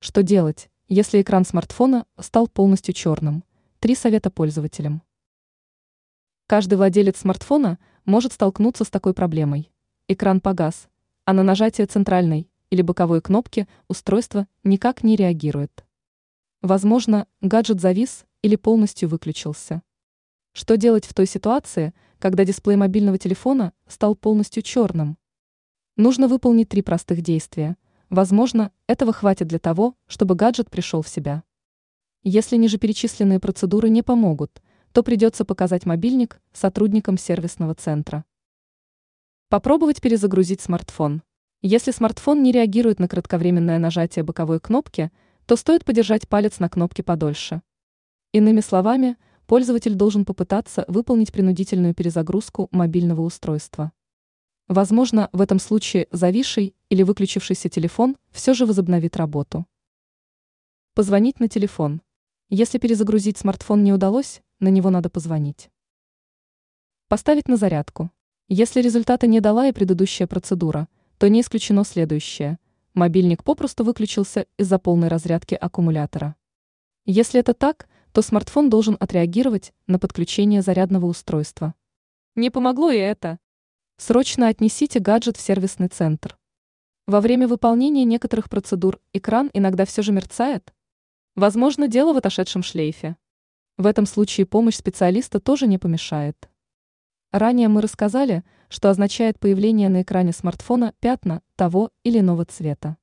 Что делать, если экран смартфона стал полностью черным? Три совета пользователям. Каждый владелец смартфона может столкнуться с такой проблемой. Экран погас, а на нажатие центральной или боковой кнопки устройство никак не реагирует. Возможно, гаджет завис или полностью выключился. Что делать в той ситуации, когда дисплей мобильного телефона стал полностью черным? Нужно выполнить три простых действия – Возможно, этого хватит для того, чтобы гаджет пришел в себя. Если ниже перечисленные процедуры не помогут, то придется показать мобильник сотрудникам сервисного центра. Попробовать перезагрузить смартфон. Если смартфон не реагирует на кратковременное нажатие боковой кнопки, то стоит подержать палец на кнопке подольше. Иными словами, пользователь должен попытаться выполнить принудительную перезагрузку мобильного устройства. Возможно, в этом случае зависший или выключившийся телефон все же возобновит работу. Позвонить на телефон. Если перезагрузить смартфон не удалось, на него надо позвонить. Поставить на зарядку. Если результата не дала и предыдущая процедура, то не исключено следующее. Мобильник попросту выключился из-за полной разрядки аккумулятора. Если это так, то смартфон должен отреагировать на подключение зарядного устройства. Не помогло и это. Срочно отнесите гаджет в сервисный центр. Во время выполнения некоторых процедур экран иногда все же мерцает. Возможно, дело в отошедшем шлейфе. В этом случае помощь специалиста тоже не помешает. Ранее мы рассказали, что означает появление на экране смартфона пятна того или иного цвета.